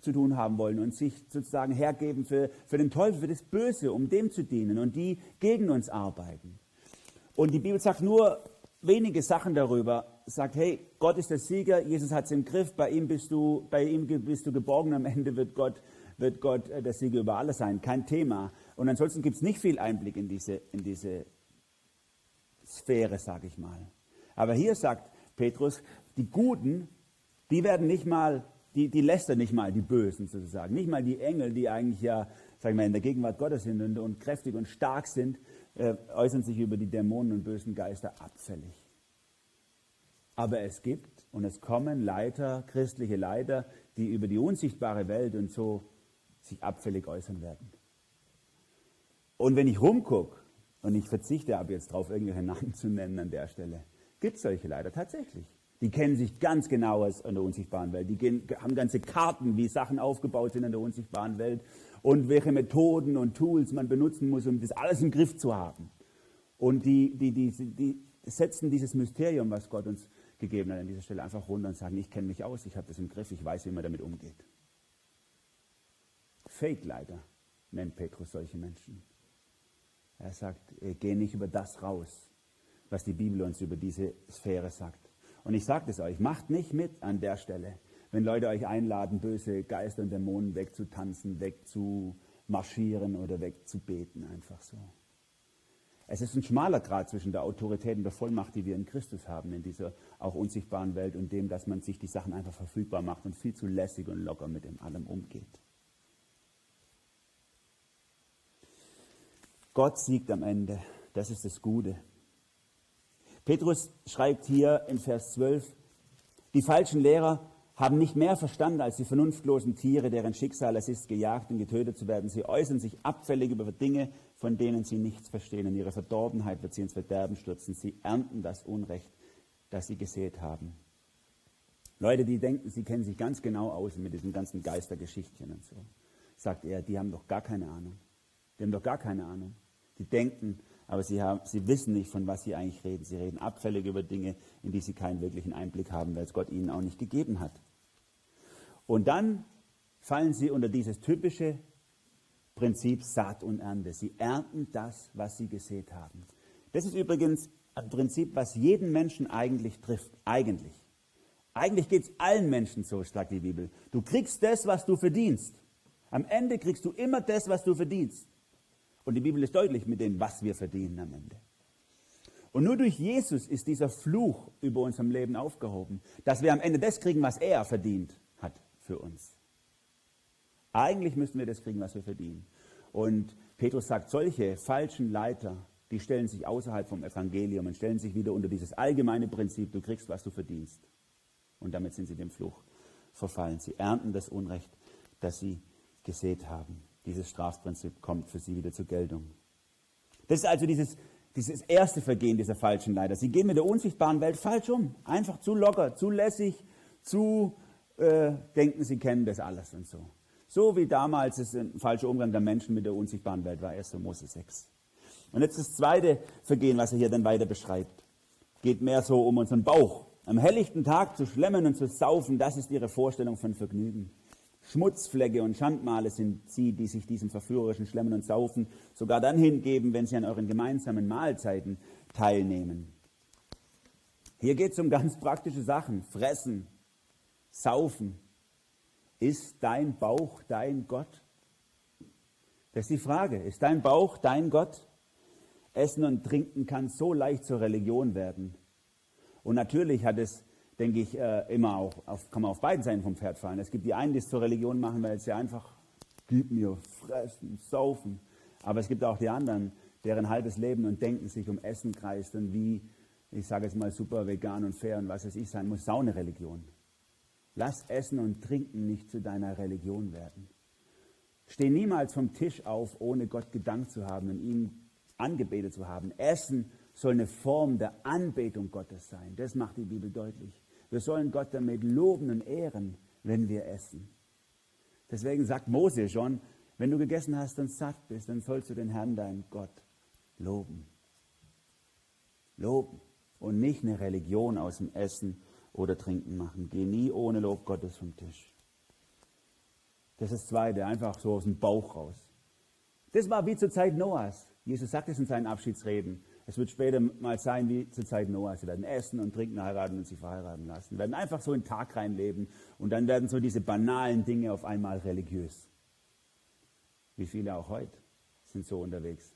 Speaker 2: zu, tun haben wollen und sich sozusagen hergeben für, für den Teufel, für das Böse, um dem zu dienen und die gegen uns arbeiten. Und die Bibel sagt nur wenige Sachen darüber, sagt, hey, Gott ist der Sieger, Jesus hat es im Griff, bei ihm bist du, bei ihm bist du geborgen, am Ende wird Gott, wird Gott äh, der Sieger über alles sein, kein Thema. Und ansonsten gibt es nicht viel Einblick in diese, in diese Sphäre, sage ich mal. Aber hier sagt Petrus, die Guten die werden nicht mal, die, die lästern nicht mal die Bösen sozusagen, nicht mal die Engel, die eigentlich ja, sagen wir, in der Gegenwart Gottes sind und, und kräftig und stark sind, äh, äußern sich über die Dämonen und bösen Geister abfällig. Aber es gibt und es kommen Leiter, christliche Leiter, die über die unsichtbare Welt und so sich abfällig äußern werden. Und wenn ich rumgucke, und ich verzichte ab jetzt darauf, irgendwelche Namen zu nennen an der Stelle, gibt es solche Leiter tatsächlich. Die kennen sich ganz genau aus in der unsichtbaren Welt. Die gehen, haben ganze Karten, wie Sachen aufgebaut sind in der unsichtbaren Welt und welche Methoden und Tools man benutzen muss, um das alles im Griff zu haben. Und die, die, die, die setzen dieses Mysterium, was Gott uns gegeben hat, an dieser Stelle einfach runter und sagen, ich kenne mich aus, ich habe das im Griff, ich weiß, wie man damit umgeht. Fake leider nennt Petrus solche Menschen. Er sagt, geh nicht über das raus, was die Bibel uns über diese Sphäre sagt. Und ich sage es euch, macht nicht mit an der Stelle, wenn Leute euch einladen, böse Geister und Dämonen wegzutanzen, wegzumarschieren oder wegzubeten, einfach so. Es ist ein schmaler Grad zwischen der Autorität und der Vollmacht, die wir in Christus haben, in dieser auch unsichtbaren Welt und dem, dass man sich die Sachen einfach verfügbar macht und viel zu lässig und locker mit dem allem umgeht. Gott siegt am Ende. Das ist das Gute. Petrus schreibt hier in Vers 12, die falschen Lehrer haben nicht mehr verstanden als die vernunftlosen Tiere, deren Schicksal es ist, gejagt und getötet zu werden. Sie äußern sich abfällig über Dinge, von denen sie nichts verstehen. In ihre Verdorbenheit wird sie ins Verderben stürzen. Sie ernten das Unrecht, das sie gesät haben. Leute, die denken, sie kennen sich ganz genau aus mit diesen ganzen Geistergeschichtchen und so, sagt er, die haben doch gar keine Ahnung. Die haben doch gar keine Ahnung. Die denken, aber sie, haben, sie wissen nicht, von was sie eigentlich reden. Sie reden abfällig über Dinge, in die sie keinen wirklichen Einblick haben, weil es Gott ihnen auch nicht gegeben hat. Und dann fallen sie unter dieses typische Prinzip Saat und Ernte. Sie ernten das, was sie gesät haben. Das ist übrigens ein Prinzip, was jeden Menschen eigentlich trifft. Eigentlich. Eigentlich geht es allen Menschen so, sagt die Bibel. Du kriegst das, was du verdienst. Am Ende kriegst du immer das, was du verdienst. Und die Bibel ist deutlich mit dem, was wir verdienen am Ende. Und nur durch Jesus ist dieser Fluch über unserem Leben aufgehoben, dass wir am Ende das kriegen, was er verdient hat für uns. Eigentlich müssten wir das kriegen, was wir verdienen. Und Petrus sagt, solche falschen Leiter, die stellen sich außerhalb vom Evangelium und stellen sich wieder unter dieses allgemeine Prinzip, du kriegst, was du verdienst. Und damit sind sie dem Fluch verfallen. Sie ernten das Unrecht, das sie gesät haben. Dieses Strafprinzip kommt für sie wieder zur Geltung. Das ist also dieses, dieses erste Vergehen dieser falschen Leiter. Sie gehen mit der unsichtbaren Welt falsch um. Einfach zu locker, zu lässig, zu äh, denken, sie kennen das alles und so. So wie damals es ein falscher Umgang der Menschen mit der unsichtbaren Welt war, 1. Mose 6. Und jetzt das zweite Vergehen, was er hier dann weiter beschreibt, geht mehr so um unseren Bauch. Am helllichten Tag zu schlemmen und zu saufen, das ist ihre Vorstellung von Vergnügen. Schmutzflecke und Schandmale sind sie, die sich diesem verführerischen Schlemmen und Saufen sogar dann hingeben, wenn sie an euren gemeinsamen Mahlzeiten teilnehmen. Hier geht es um ganz praktische Sachen. Fressen, saufen. Ist dein Bauch dein Gott? Das ist die Frage. Ist dein Bauch dein Gott? Essen und Trinken kann so leicht zur Religion werden. Und natürlich hat es denke ich, äh, immer auch, auf, kann man auf beiden Seiten vom Pferd fallen. Es gibt die einen, die es zur Religion machen, weil sie einfach, gib mir, fressen, saufen. Aber es gibt auch die anderen, deren halbes Leben und Denken sich um Essen kreist und wie, ich sage jetzt mal, super vegan und fair und was es ich sein muss, sau eine Religion. Lass Essen und Trinken nicht zu deiner Religion werden. Steh niemals vom Tisch auf, ohne Gott gedankt zu haben und ihn angebetet zu haben. Essen soll eine Form der Anbetung Gottes sein. Das macht die Bibel deutlich. Wir sollen Gott damit loben und ehren, wenn wir essen. Deswegen sagt Mose schon, wenn du gegessen hast und satt bist, dann sollst du den Herrn, deinen Gott, loben. Loben und nicht eine Religion aus dem Essen oder Trinken machen. Geh nie ohne Lob Gottes vom Tisch. Das ist das Zweite, einfach so aus dem Bauch raus. Das war wie zur Zeit Noahs. Jesus sagt es in seinen Abschiedsreden. Es wird später mal sein wie zur Zeit Noahs. Sie werden essen und trinken, heiraten und sich verheiraten lassen. Sie werden einfach so in den Tag reinleben und dann werden so diese banalen Dinge auf einmal religiös. Wie viele auch heute sind so unterwegs,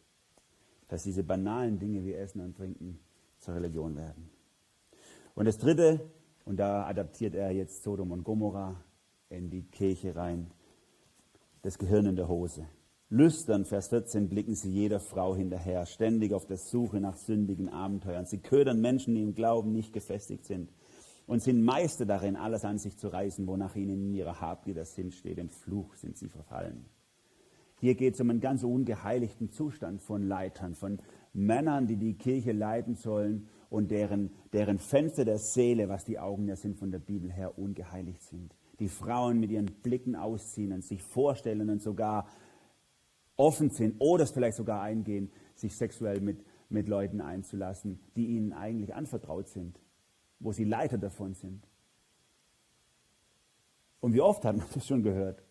Speaker 2: dass diese banalen Dinge wie Essen und Trinken zur Religion werden. Und das Dritte, und da adaptiert er jetzt Sodom und Gomorra in die Kirche rein, das Gehirn in der Hose. Lüstern, Vers 14, blicken sie jeder Frau hinterher, ständig auf der Suche nach sündigen Abenteuern. Sie ködern Menschen, die im Glauben nicht gefestigt sind und sind Meister darin, alles an sich zu reißen, wonach ihnen in ihrer Habgier der Sinn steht. Im Fluch sind sie verfallen. Hier geht es um einen ganz ungeheiligten Zustand von Leitern, von Männern, die die Kirche leiten sollen und deren, deren Fenster der Seele, was die Augen ja sind von der Bibel her, ungeheiligt sind. Die Frauen mit ihren Blicken ausziehen und sich vorstellen und sogar offen sind oder es vielleicht sogar eingehen, sich sexuell mit, mit Leuten einzulassen, die ihnen eigentlich anvertraut sind, wo sie Leiter davon sind. Und wie oft hat man das schon gehört,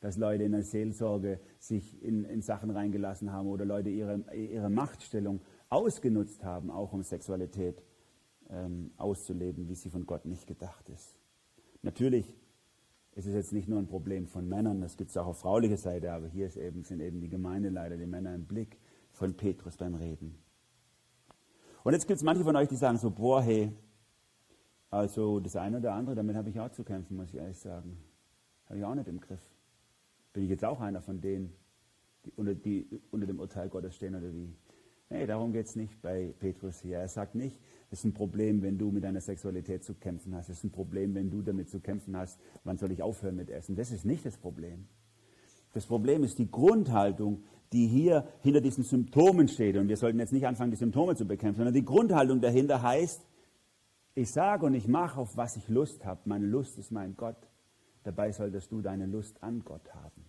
Speaker 2: dass Leute in der Seelsorge sich in, in Sachen reingelassen haben oder Leute ihre, ihre Machtstellung ausgenutzt haben, auch um Sexualität ähm, auszuleben, wie sie von Gott nicht gedacht ist. Natürlich es ist jetzt nicht nur ein Problem von Männern, das gibt es auch auf fraulicher Seite, aber hier eben, sind eben die Gemeindeleiter, die Männer im Blick von Petrus beim Reden. Und jetzt gibt es manche von euch, die sagen so, boah, hey, also das eine oder andere, damit habe ich auch zu kämpfen, muss ich ehrlich sagen. Habe ich auch nicht im Griff. Bin ich jetzt auch einer von denen, die unter, die unter dem Urteil Gottes stehen oder wie? Nee, darum geht es nicht bei Petrus hier. Er sagt nicht, es ist ein Problem, wenn du mit deiner Sexualität zu kämpfen hast. Es ist ein Problem, wenn du damit zu kämpfen hast, wann soll ich aufhören mit Essen. Das ist nicht das Problem. Das Problem ist die Grundhaltung, die hier hinter diesen Symptomen steht. Und wir sollten jetzt nicht anfangen, die Symptome zu bekämpfen, sondern die Grundhaltung dahinter heißt, ich sage und ich mache, auf was ich Lust habe. Meine Lust ist mein Gott. Dabei solltest du deine Lust an Gott haben.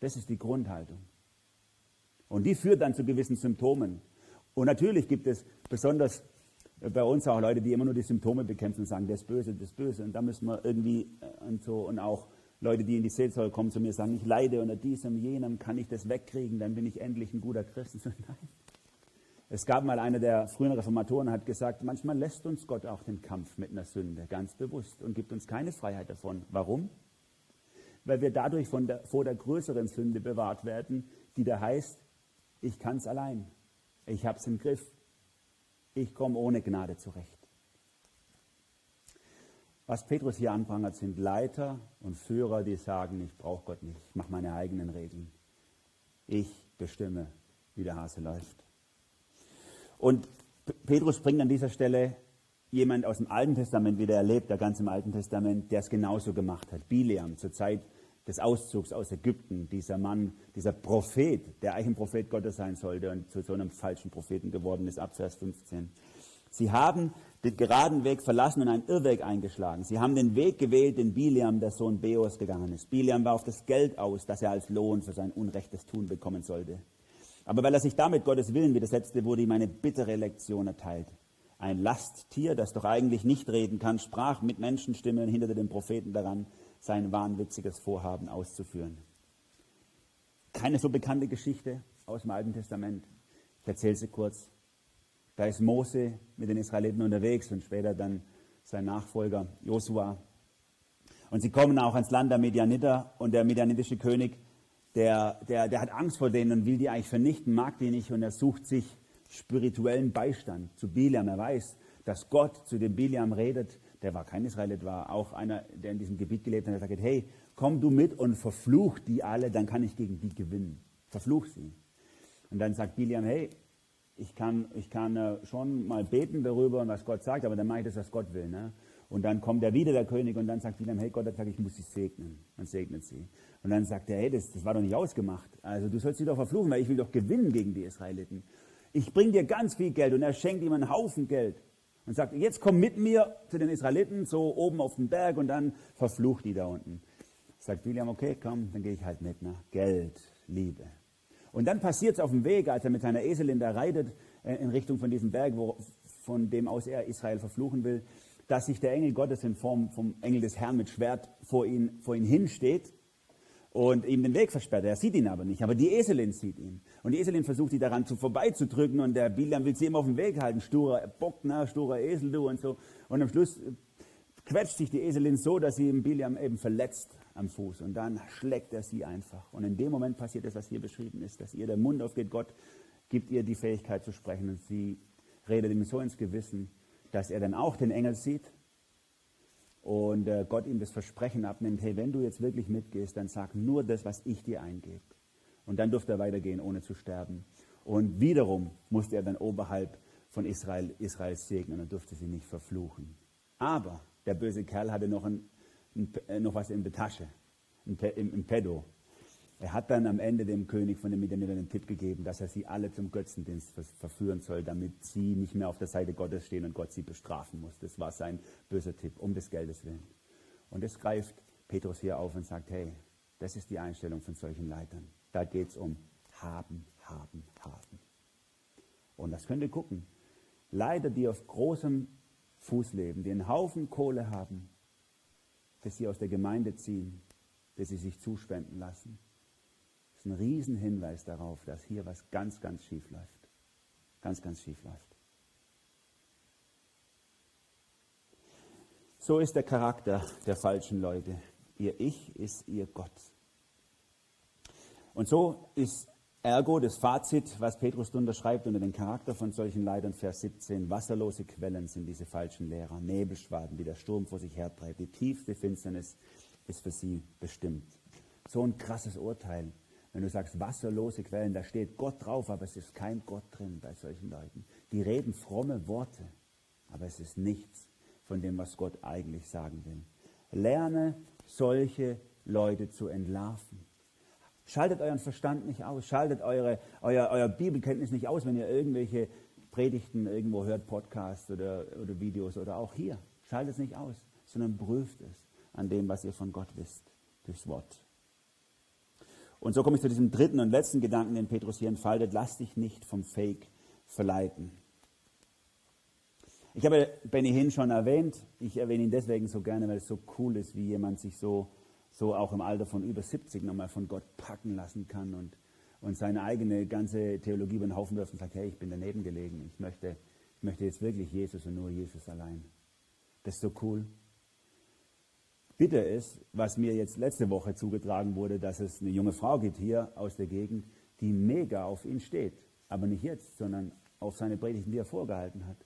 Speaker 2: Das ist die Grundhaltung. Und die führt dann zu gewissen Symptomen. Und natürlich gibt es besonders bei uns auch Leute, die immer nur die Symptome bekämpfen und sagen, das ist böse, das ist böse. Und da müssen wir irgendwie äh, und so. Und auch Leute, die in die Seelsorge kommen zu mir, sagen, ich leide unter diesem, jenem, kann ich das wegkriegen, dann bin ich endlich ein guter Christ. Nein. Es gab mal einer der frühen Reformatoren, hat gesagt, manchmal lässt uns Gott auch den Kampf mit einer Sünde, ganz bewusst, und gibt uns keine Freiheit davon. Warum? Weil wir dadurch der, vor der größeren Sünde bewahrt werden, die da heißt, ich kann es allein. Ich habe es im Griff. Ich komme ohne Gnade zurecht. Was Petrus hier anprangert, sind Leiter und Führer, die sagen, ich brauche Gott nicht, ich mache meine eigenen Regeln. Ich bestimme, wie der Hase läuft. Und Petrus bringt an dieser Stelle jemand aus dem Alten Testament wieder erlebt, der ganz im Alten Testament, der es genauso gemacht hat. Bileam zur Zeit des Auszugs aus Ägypten, dieser Mann, dieser Prophet, der eigentlich ein Prophet Gottes sein sollte und zu so einem falschen Propheten geworden ist, ab Vers 15. Sie haben den geraden Weg verlassen und einen Irrweg eingeschlagen. Sie haben den Weg gewählt, den Biliam, der Sohn Beos, gegangen ist. Biliam war auf das Geld aus, das er als Lohn für sein unrechtes Tun bekommen sollte. Aber weil er sich damit Gottes Willen widersetzte, wurde ihm eine bittere Lektion erteilt. Ein Lasttier, das doch eigentlich nicht reden kann, sprach mit Menschenstimme und hinderte den Propheten daran, sein wahnwitziges Vorhaben auszuführen. Keine so bekannte Geschichte aus dem Alten Testament. Ich erzähle sie kurz. Da ist Mose mit den Israeliten unterwegs und später dann sein Nachfolger Josua. Und sie kommen auch ans Land der Medianiter und der medianitische König, der, der, der hat Angst vor denen und will die eigentlich vernichten, mag die nicht und er sucht sich spirituellen Beistand zu Biliam. Er weiß, dass Gott zu dem Biliam redet. Der war kein Israelit, war auch einer, der in diesem Gebiet gelebt hat. Er sagt, hey, komm du mit und verfluch die alle, dann kann ich gegen die gewinnen. Verfluch sie. Und dann sagt Biliam, hey, ich kann, ich kann äh, schon mal beten darüber was Gott sagt, aber dann mache ich das, was Gott will. Ne? Und dann kommt er wieder, der König, und dann sagt Biliam, hey, Gott hat gesagt, ich muss sie segnen. Man segnet sie. Und dann sagt er, hey, das, das war doch nicht ausgemacht. Also du sollst sie doch verfluchen, weil ich will doch gewinnen gegen die Israeliten ich bringe dir ganz viel Geld und er schenkt ihm einen Haufen Geld und sagt, jetzt komm mit mir zu den Israeliten, so oben auf den Berg und dann verflucht die da unten. Sagt William, okay, komm, dann gehe ich halt mit. Ne? Geld, Liebe. Und dann passiert es auf dem Weg, als er mit seiner Eselin da reitet, äh, in Richtung von diesem Berg, wo, von dem aus er Israel verfluchen will, dass sich der Engel Gottes in Form vom Engel des Herrn mit Schwert vor ihn, vor ihn hinsteht und ihm den Weg versperrt. Er sieht ihn aber nicht, aber die Eselin sieht ihn. Und die Eselin versucht, die daran zu vorbeizudrücken und der Biliam will sie immer auf den Weg halten. Sturer Bock, na, sturer Esel, du und so. Und am Schluss quetscht sich die Eselin so, dass sie Biliam eben verletzt am Fuß. Und dann schlägt er sie einfach. Und in dem Moment passiert das, was hier beschrieben ist, dass ihr der Mund aufgeht. Gott gibt ihr die Fähigkeit zu sprechen und sie redet ihm so ins Gewissen, dass er dann auch den Engel sieht und äh, Gott ihm das Versprechen abnimmt, hey, wenn du jetzt wirklich mitgehst, dann sag nur das, was ich dir eingebe. Und dann durfte er weitergehen, ohne zu sterben. Und wiederum musste er dann oberhalb von Israel, Israel segnen und durfte sie nicht verfluchen. Aber der böse Kerl hatte noch, ein, ein, äh, noch was in der Tasche, im, im Pedo. Er hat dann am Ende dem König von den Midianitern den Tipp gegeben, dass er sie alle zum Götzendienst verführen soll, damit sie nicht mehr auf der Seite Gottes stehen und Gott sie bestrafen muss. Das war sein böser Tipp, um des Geldes willen. Und das greift Petrus hier auf und sagt, hey, das ist die Einstellung von solchen Leitern. Da geht es um haben, haben, haben. Und das könnt ihr gucken. Leiter, die auf großem Fuß leben, die einen Haufen Kohle haben, dass sie aus der Gemeinde ziehen, dass sie sich zuspenden lassen ein Riesenhinweis darauf, dass hier was ganz, ganz schief läuft. Ganz, ganz schief läuft. So ist der Charakter der falschen Leute. Ihr Ich ist ihr Gott. Und so ist ergo das Fazit, was Petrus unterschreibt unter den Charakter von solchen Leitern, Vers 17. Wasserlose Quellen sind diese falschen Lehrer, Nebelschwaden, die der Sturm vor sich hertreibt. Die tiefste Finsternis ist für sie bestimmt. So ein krasses Urteil wenn du sagst, wasserlose Quellen, da steht Gott drauf, aber es ist kein Gott drin bei solchen Leuten. Die reden fromme Worte, aber es ist nichts von dem, was Gott eigentlich sagen will. Lerne solche Leute zu entlarven. Schaltet euren Verstand nicht aus, schaltet eure, euer, euer Bibelkenntnis nicht aus, wenn ihr irgendwelche Predigten irgendwo hört, Podcasts oder, oder Videos oder auch hier. Schaltet es nicht aus, sondern prüft es an dem, was ihr von Gott wisst, durchs Wort. Und so komme ich zu diesem dritten und letzten Gedanken, den Petrus hier entfaltet. Lass dich nicht vom Fake verleiten. Ich habe Benny Hinn schon erwähnt. Ich erwähne ihn deswegen so gerne, weil es so cool ist, wie jemand sich so, so auch im Alter von über 70 nochmal von Gott packen lassen kann und, und seine eigene ganze Theologie über den Haufen wirft und sagt, hey, ich bin daneben gelegen. Ich möchte, ich möchte jetzt wirklich Jesus und nur Jesus allein. Das ist so cool bitter ist, was mir jetzt letzte Woche zugetragen wurde, dass es eine junge Frau gibt hier aus der Gegend, die mega auf ihn steht. Aber nicht jetzt, sondern auf seine Predigten, die er vorgehalten hat.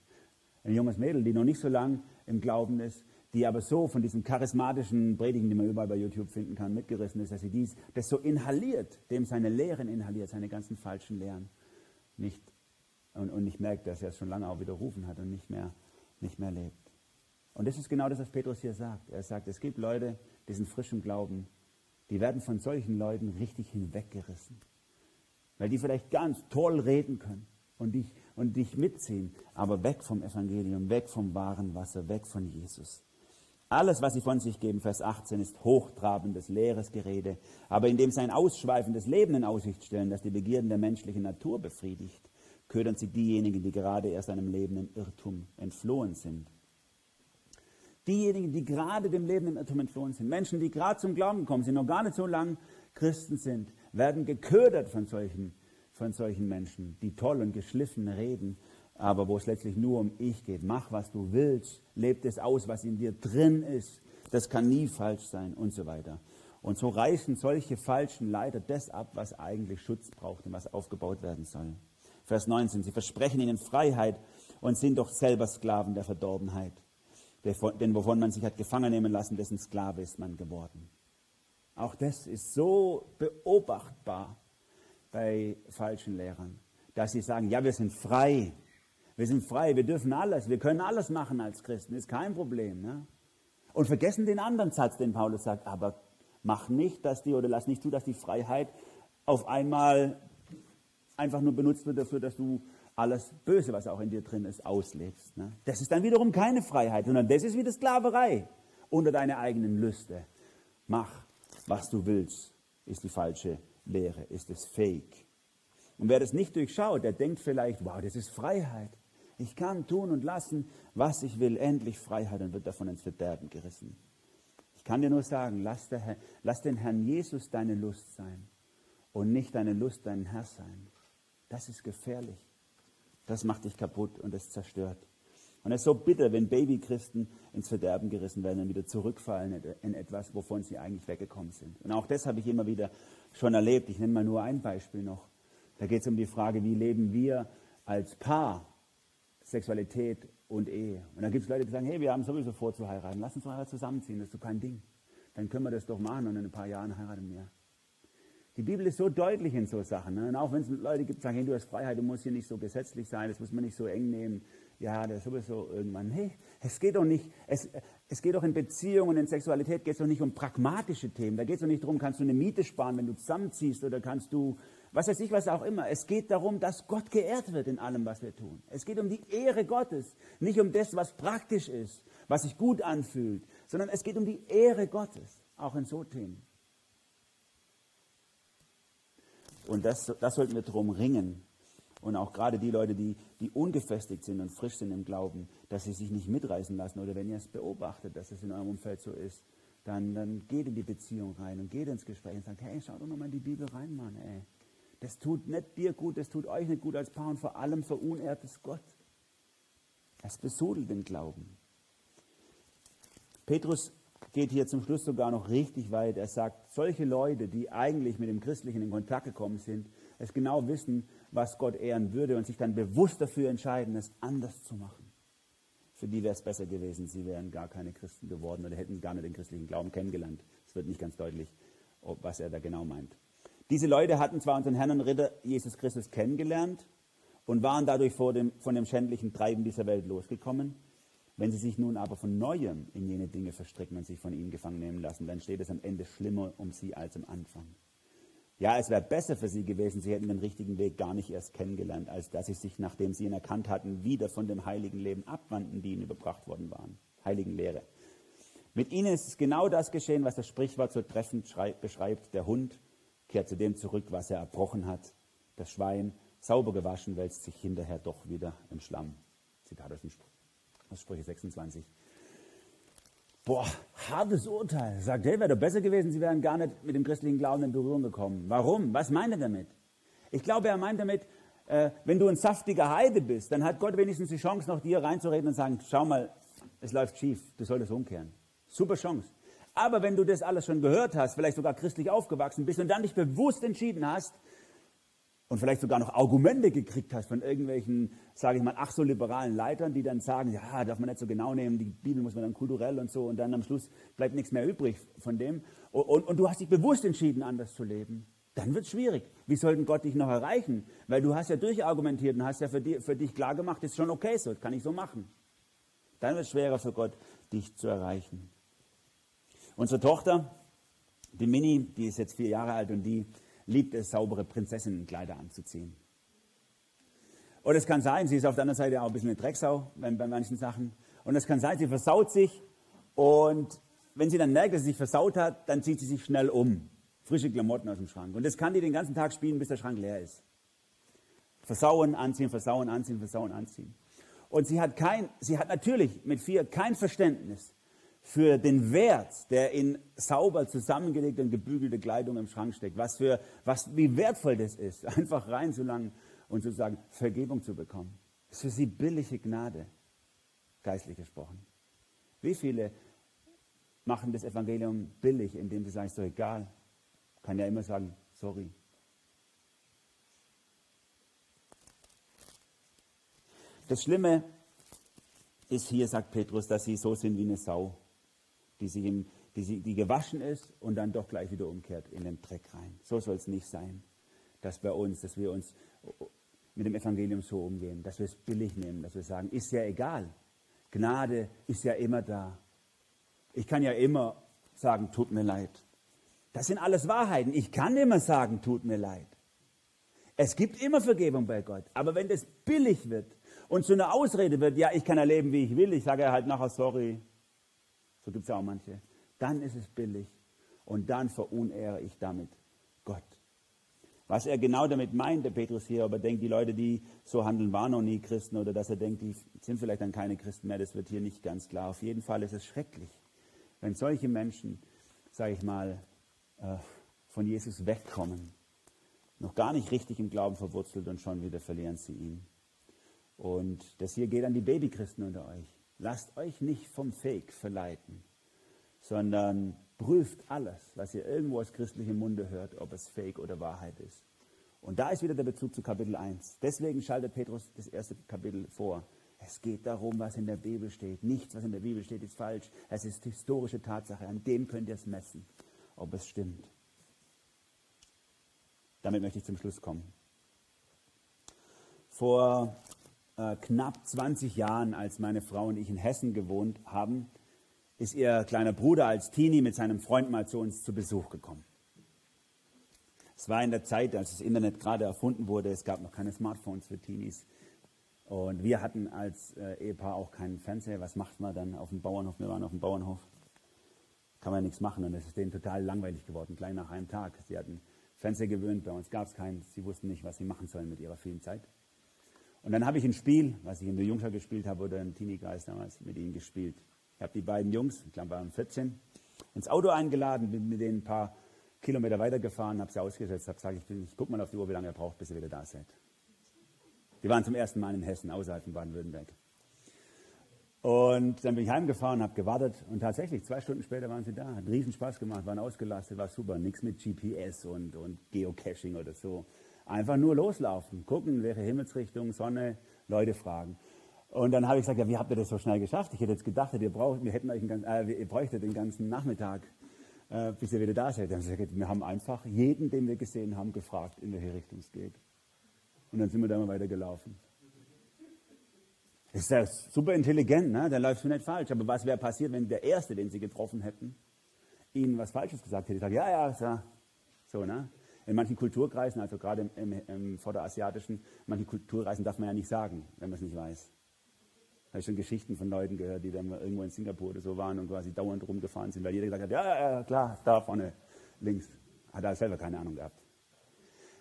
Speaker 2: Ein junges Mädel, die noch nicht so lang im Glauben ist, die aber so von diesen charismatischen Predigen, die man überall bei YouTube finden kann, mitgerissen ist, dass sie dies, das so inhaliert, dem seine Lehren inhaliert, seine ganzen falschen Lehren. Nicht, und, und nicht merkt, dass er es schon lange auch widerrufen hat und nicht mehr nicht mehr lebt. Und das ist genau das, was Petrus hier sagt. Er sagt, es gibt Leute, die sind frisch im Glauben, die werden von solchen Leuten richtig hinweggerissen. Weil die vielleicht ganz toll reden können und dich, und dich mitziehen, aber weg vom Evangelium, weg vom wahren Wasser, weg von Jesus. Alles, was sie von sich geben, Vers 18, ist hochtrabendes, leeres Gerede, aber indem sie ein ausschweifendes Leben in Aussicht stellen, das die Begierden der menschlichen Natur befriedigt, ködern sie diejenigen, die gerade erst einem Leben im Irrtum entflohen sind. Diejenigen, die gerade dem Leben im Irrtum entflohen sind, Menschen, die gerade zum Glauben gekommen sind, noch gar nicht so lange Christen sind, werden geködert von solchen, von solchen Menschen, die toll und geschliffen reden, aber wo es letztlich nur um ich geht. Mach, was du willst, leb das aus, was in dir drin ist. Das kann nie falsch sein und so weiter. Und so reißen solche falschen Leiter das ab, was eigentlich Schutz braucht und was aufgebaut werden soll. Vers 19. Sie versprechen ihnen Freiheit und sind doch selber Sklaven der Verdorbenheit. Denn wovon man sich hat gefangen nehmen lassen, dessen Sklave ist man geworden. Auch das ist so beobachtbar bei falschen Lehrern, dass sie sagen, ja, wir sind frei. Wir sind frei, wir dürfen alles, wir können alles machen als Christen, ist kein Problem. Ne? Und vergessen den anderen Satz, den Paulus sagt, aber mach nicht, dass die, oder lass nicht zu, dass die Freiheit auf einmal einfach nur benutzt wird dafür, dass du alles Böse, was auch in dir drin ist, auslebst. Ne? Das ist dann wiederum keine Freiheit, sondern das ist wieder Sklaverei unter deine eigenen Lüste. Mach, was du willst, ist die falsche Lehre, ist es Fake. Und wer das nicht durchschaut, der denkt vielleicht, wow, das ist Freiheit. Ich kann tun und lassen, was ich will, endlich Freiheit und wird davon ins Verderben gerissen. Ich kann dir nur sagen, lass, Herr, lass den Herrn Jesus deine Lust sein und nicht deine Lust dein Herr sein. Das ist gefährlich. Das macht dich kaputt und es zerstört. Und es ist so bitter, wenn Babychristen ins Verderben gerissen werden und wieder zurückfallen in etwas, wovon sie eigentlich weggekommen sind. Und auch das habe ich immer wieder schon erlebt. Ich nenne mal nur ein Beispiel noch. Da geht es um die Frage, wie leben wir als Paar Sexualität und Ehe. Und da gibt es Leute, die sagen, hey, wir haben sowieso vor zu heiraten, lass uns mal zusammenziehen, das ist doch kein Ding. Dann können wir das doch machen und in ein paar Jahren heiraten wir. Die Bibel ist so deutlich in so Sachen. Ne? Und auch wenn es Leute gibt, die sagen, hey, du hast Freiheit, du musst hier nicht so gesetzlich sein, das muss man nicht so eng nehmen. Ja, das ist sowieso irgendwann. Hey, es geht doch nicht, es, es geht doch in Beziehungen, in Sexualität geht es doch nicht um pragmatische Themen. Da geht es doch nicht darum, kannst du eine Miete sparen, wenn du zusammenziehst oder kannst du, was weiß ich, was auch immer. Es geht darum, dass Gott geehrt wird in allem, was wir tun. Es geht um die Ehre Gottes, nicht um das, was praktisch ist, was sich gut anfühlt, sondern es geht um die Ehre Gottes, auch in so Themen. Und das, das sollten wir drum ringen. Und auch gerade die Leute, die, die ungefestigt sind und frisch sind im Glauben, dass sie sich nicht mitreißen lassen. Oder wenn ihr es beobachtet, dass es in eurem Umfeld so ist, dann, dann geht in die Beziehung rein und geht ins Gespräch und sagt, hey, schau doch nochmal in die Bibel rein, Mann, ey. Das tut nicht dir gut, das tut euch nicht gut als Paar und vor allem verunehrt es Gott. Es besudelt den Glauben. Petrus geht hier zum Schluss sogar noch richtig weit. Er sagt, solche Leute, die eigentlich mit dem Christlichen in Kontakt gekommen sind, es genau wissen, was Gott ehren würde und sich dann bewusst dafür entscheiden, es anders zu machen. Für die wäre es besser gewesen, sie wären gar keine Christen geworden oder hätten gar nicht den christlichen Glauben kennengelernt. Es wird nicht ganz deutlich, was er da genau meint. Diese Leute hatten zwar unseren Herrn und Ritter Jesus Christus kennengelernt und waren dadurch dem, von dem schändlichen Treiben dieser Welt losgekommen, wenn sie sich nun aber von neuem in jene Dinge verstricken und sich von ihnen gefangen nehmen lassen, dann steht es am Ende schlimmer um sie als am Anfang. Ja, es wäre besser für sie gewesen, sie hätten den richtigen Weg gar nicht erst kennengelernt, als dass sie sich, nachdem sie ihn erkannt hatten, wieder von dem heiligen Leben abwandten, die ihnen überbracht worden waren. Heiligen Lehre. Mit ihnen ist genau das geschehen, was das Sprichwort so treffend beschreibt. Der Hund kehrt zu dem zurück, was er erbrochen hat. Das Schwein, sauber gewaschen, wälzt sich hinterher doch wieder im Schlamm. Zitat aus dem Spruch Sprüche 26. Boah, hartes Urteil. Sagt, hey, wäre doch besser gewesen, sie wären gar nicht mit dem christlichen Glauben in Berührung gekommen. Warum? Was meint er damit? Ich glaube, er meint damit, äh, wenn du ein saftiger Heide bist, dann hat Gott wenigstens die Chance, noch dir reinzureden und sagen, schau mal, es läuft schief, du solltest umkehren. Super Chance. Aber wenn du das alles schon gehört hast, vielleicht sogar christlich aufgewachsen bist und dann dich bewusst entschieden hast, und vielleicht sogar noch Argumente gekriegt hast von irgendwelchen, sage ich mal, ach so liberalen Leitern, die dann sagen, ja, darf man nicht so genau nehmen, die Bibel muss man dann kulturell und so und dann am Schluss bleibt nichts mehr übrig von dem. Und, und, und du hast dich bewusst entschieden, anders zu leben. Dann wird es schwierig. Wie sollten Gott dich noch erreichen? Weil du hast ja durchargumentiert und hast ja für, die, für dich klar gemacht, ist schon okay so, kann ich so machen. Dann wird es schwerer für Gott, dich zu erreichen. Unsere Tochter, die Mini, die ist jetzt vier Jahre alt und die liebt es, saubere Prinzessinnenkleider anzuziehen. Und es kann sein, sie ist auf der anderen Seite auch ein bisschen eine Drecksau bei, bei manchen Sachen. Und es kann sein, sie versaut sich und wenn sie dann merkt, dass sie sich versaut hat, dann zieht sie sich schnell um. Frische Klamotten aus dem Schrank. Und das kann die den ganzen Tag spielen, bis der Schrank leer ist. Versauen, anziehen, versauen, anziehen, versauen, anziehen. Und sie hat kein, sie hat natürlich mit vier kein Verständnis für den Wert, der in sauber zusammengelegte und gebügelte Kleidung im Schrank steckt. Was für, was, wie wertvoll das ist, einfach reinzulangen und sozusagen Vergebung zu bekommen. Das ist für sie billige Gnade, geistlich gesprochen. Wie viele machen das Evangelium billig, indem sie sagen, ist doch egal. Kann ja immer sagen, sorry. Das Schlimme ist hier, sagt Petrus, dass sie so sind wie eine Sau, die, sich im, die, sie, die gewaschen ist und dann doch gleich wieder umkehrt in den Dreck rein. So soll es nicht sein, dass bei uns, dass wir uns mit dem Evangelium so umgehen, dass wir es billig nehmen, dass wir sagen, ist ja egal. Gnade ist ja immer da. Ich kann ja immer sagen, tut mir leid. Das sind alles Wahrheiten. Ich kann immer sagen, tut mir leid. Es gibt immer Vergebung bei Gott. Aber wenn das billig wird und zu einer Ausrede wird, ja, ich kann erleben, wie ich will, ich sage halt nachher sorry, so gibt es ja auch manche, dann ist es billig. Und dann verunehre ich damit Gott. Was er genau damit meint, der Petrus hier, aber denkt, die Leute, die so handeln, waren noch nie Christen oder dass er denkt, die sind vielleicht dann keine Christen mehr, das wird hier nicht ganz klar. Auf jeden Fall ist es schrecklich, wenn solche Menschen, sage ich mal, äh, von Jesus wegkommen, noch gar nicht richtig im Glauben verwurzelt und schon wieder verlieren sie ihn. Und das hier geht an die Babychristen unter euch. Lasst euch nicht vom Fake verleiten, sondern prüft alles, was ihr irgendwo aus christlichem Munde hört, ob es Fake oder Wahrheit ist. Und da ist wieder der Bezug zu Kapitel 1. Deswegen schaltet Petrus das erste Kapitel vor. Es geht darum, was in der Bibel steht. Nichts, was in der Bibel steht, ist falsch. Es ist historische Tatsache. An dem könnt ihr es messen, ob es stimmt. Damit möchte ich zum Schluss kommen. Vor äh, knapp 20 Jahren, als meine Frau und ich in Hessen gewohnt haben, ist ihr kleiner Bruder als Teenie mit seinem Freund mal zu uns zu Besuch gekommen. Es war in der Zeit, als das Internet gerade erfunden wurde. Es gab noch keine Smartphones für Teenies. Und wir hatten als äh, Ehepaar auch keinen Fernseher. Was macht man dann auf dem Bauernhof? Wir waren auf dem Bauernhof. Kann man nichts machen. Und es ist denen total langweilig geworden, gleich nach einem Tag. Sie hatten Fernseher gewöhnt, bei uns gab es keinen. Sie wussten nicht, was sie machen sollen mit ihrer vielen Zeit. Und dann habe ich ein Spiel, was ich in der Jungschau gespielt habe oder im Teenie-Kreis damals mit ihnen gespielt. Ich habe die beiden Jungs, ich glaube, waren 14, ins Auto eingeladen, bin mit denen ein paar Kilometer weitergefahren, habe sie ausgesetzt, habe gesagt, ich, ich guck mal auf die Uhr, wie lange ihr braucht, bis ihr wieder da seid. Die waren zum ersten Mal in Hessen, außerhalb von Baden-Württemberg. Und dann bin ich heimgefahren, habe gewartet und tatsächlich, zwei Stunden später waren sie da. Hat riesen Spaß gemacht, waren ausgelastet, war super. Nichts mit GPS und, und Geocaching oder so. Einfach nur loslaufen, gucken, welche Himmelsrichtung, Sonne, Leute fragen. Und dann habe ich gesagt, ja, wie habt ihr das so schnell geschafft? Ich hätte jetzt gedacht, ihr, braucht, wir hätten euch einen, äh, ihr bräuchtet den ganzen Nachmittag, äh, bis ihr wieder da seid. Dann habe ich gesagt, wir haben einfach jeden, den wir gesehen haben, gefragt, in welche Richtung es geht. Und dann sind wir da mal weitergelaufen. Ist ja super intelligent, ne? dann läufst du nicht falsch. Aber was wäre passiert, wenn der Erste, den sie getroffen hätten, ihnen was Falsches gesagt hätte? Ich sage, ja, ja, so, so, ne? In manchen Kulturkreisen, also gerade im, im, im vorderasiatischen, in manchen Kulturkreisen darf man ja nicht sagen, wenn man es nicht weiß. Habe ich schon Geschichten von Leuten gehört, die dann irgendwo in Singapur oder so waren und quasi dauernd rumgefahren sind, weil jeder gesagt hat, ja, ja, klar, da vorne, links. Hat er selber keine Ahnung gehabt.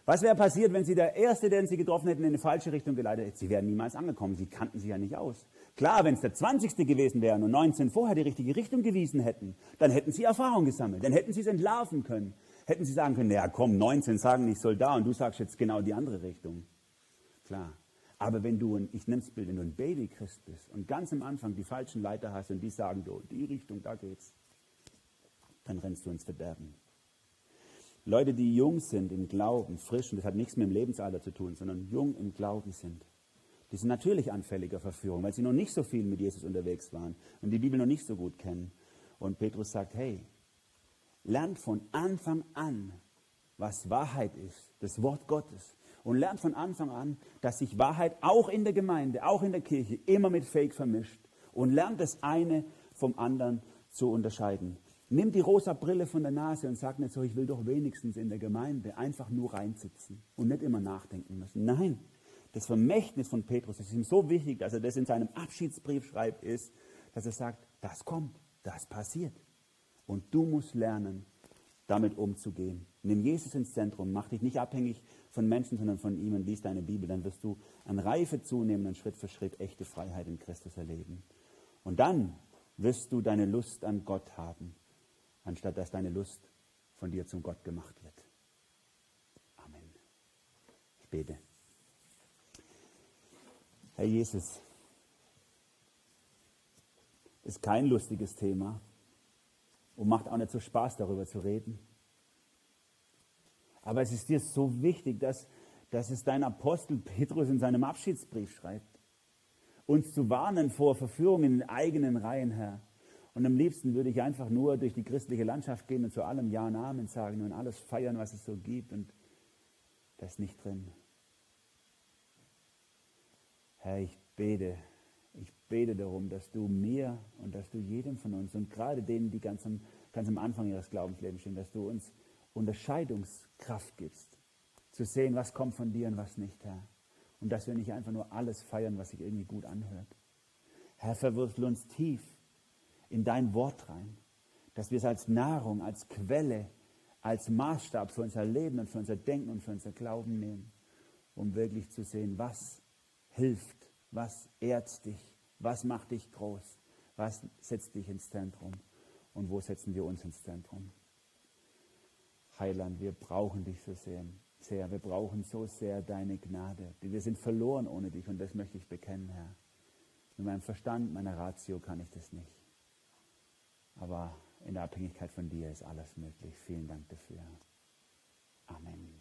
Speaker 2: Was wäre passiert, wenn sie der Erste, den sie getroffen hätten, in eine falsche Richtung geleitet hätten? Sie wären niemals angekommen. Sie kannten sich ja nicht aus. Klar, wenn es der 20. gewesen wäre und 19 vorher die richtige Richtung gewiesen hätten, dann hätten sie Erfahrung gesammelt. Dann hätten sie es entlarven können. Hätten sie sagen können, ja komm, 19 sagen, ich soll da und du sagst jetzt genau die andere Richtung. Klar. Aber wenn du, ein, ich nehme das Bild, wenn du ein Babychrist bist und ganz am Anfang die falschen Leiter hast und die sagen, du, die Richtung, da geht's, dann rennst du ins Verderben. Leute, die jung sind im Glauben, frisch, und das hat nichts mit dem Lebensalter zu tun, sondern jung im Glauben sind, die sind natürlich anfälliger Verführung, weil sie noch nicht so viel mit Jesus unterwegs waren und die Bibel noch nicht so gut kennen. Und Petrus sagt, hey, lernt von Anfang an, was Wahrheit ist, das Wort Gottes. Und lernt von Anfang an, dass sich Wahrheit auch in der Gemeinde, auch in der Kirche immer mit Fake vermischt und lern das eine vom anderen zu unterscheiden. Nimm die rosa Brille von der Nase und sag nicht so, ich will doch wenigstens in der Gemeinde einfach nur reinsitzen und nicht immer nachdenken müssen. Nein, das Vermächtnis von Petrus ist ihm so wichtig, dass er das in seinem Abschiedsbrief schreibt, ist, dass er sagt, das kommt, das passiert. Und du musst lernen, damit umzugehen. Nimm Jesus ins Zentrum, mach dich nicht abhängig von Menschen, sondern von ihm und lies deine Bibel. Dann wirst du an Reife zunehmen und Schritt für Schritt echte Freiheit in Christus erleben. Und dann wirst du deine Lust an Gott haben, anstatt dass deine Lust von dir zum Gott gemacht wird. Amen. Ich bete. Herr Jesus, ist kein lustiges Thema und macht auch nicht so Spaß, darüber zu reden. Aber es ist dir so wichtig, dass, dass es dein Apostel Petrus in seinem Abschiedsbrief schreibt. Uns zu warnen vor Verführung in den eigenen Reihen, Herr. Und am liebsten würde ich einfach nur durch die christliche Landschaft gehen und zu allem Ja und Amen sagen und alles feiern, was es so gibt. Und das ist nicht drin. Herr, ich bete, bete darum, dass du mir und dass du jedem von uns und gerade denen, die ganz am, ganz am Anfang ihres Glaubenslebens stehen, dass du uns Unterscheidungskraft gibst, zu sehen, was kommt von dir und was nicht, Herr. Und dass wir nicht einfach nur alles feiern, was sich irgendwie gut anhört. Herr, verwurstel uns tief in dein Wort rein, dass wir es als Nahrung, als Quelle, als Maßstab für unser Leben und für unser Denken und für unser Glauben nehmen, um wirklich zu sehen, was hilft, was ehrt dich, was macht dich groß, was setzt dich ins Zentrum und wo setzen wir uns ins Zentrum. Heiland, wir brauchen dich so sehr, sehr. Wir brauchen so sehr deine Gnade. Wir sind verloren ohne dich und das möchte ich bekennen, Herr. Mit meinem Verstand, meiner Ratio kann ich das nicht. Aber in der Abhängigkeit von dir ist alles möglich. Vielen Dank dafür. Amen.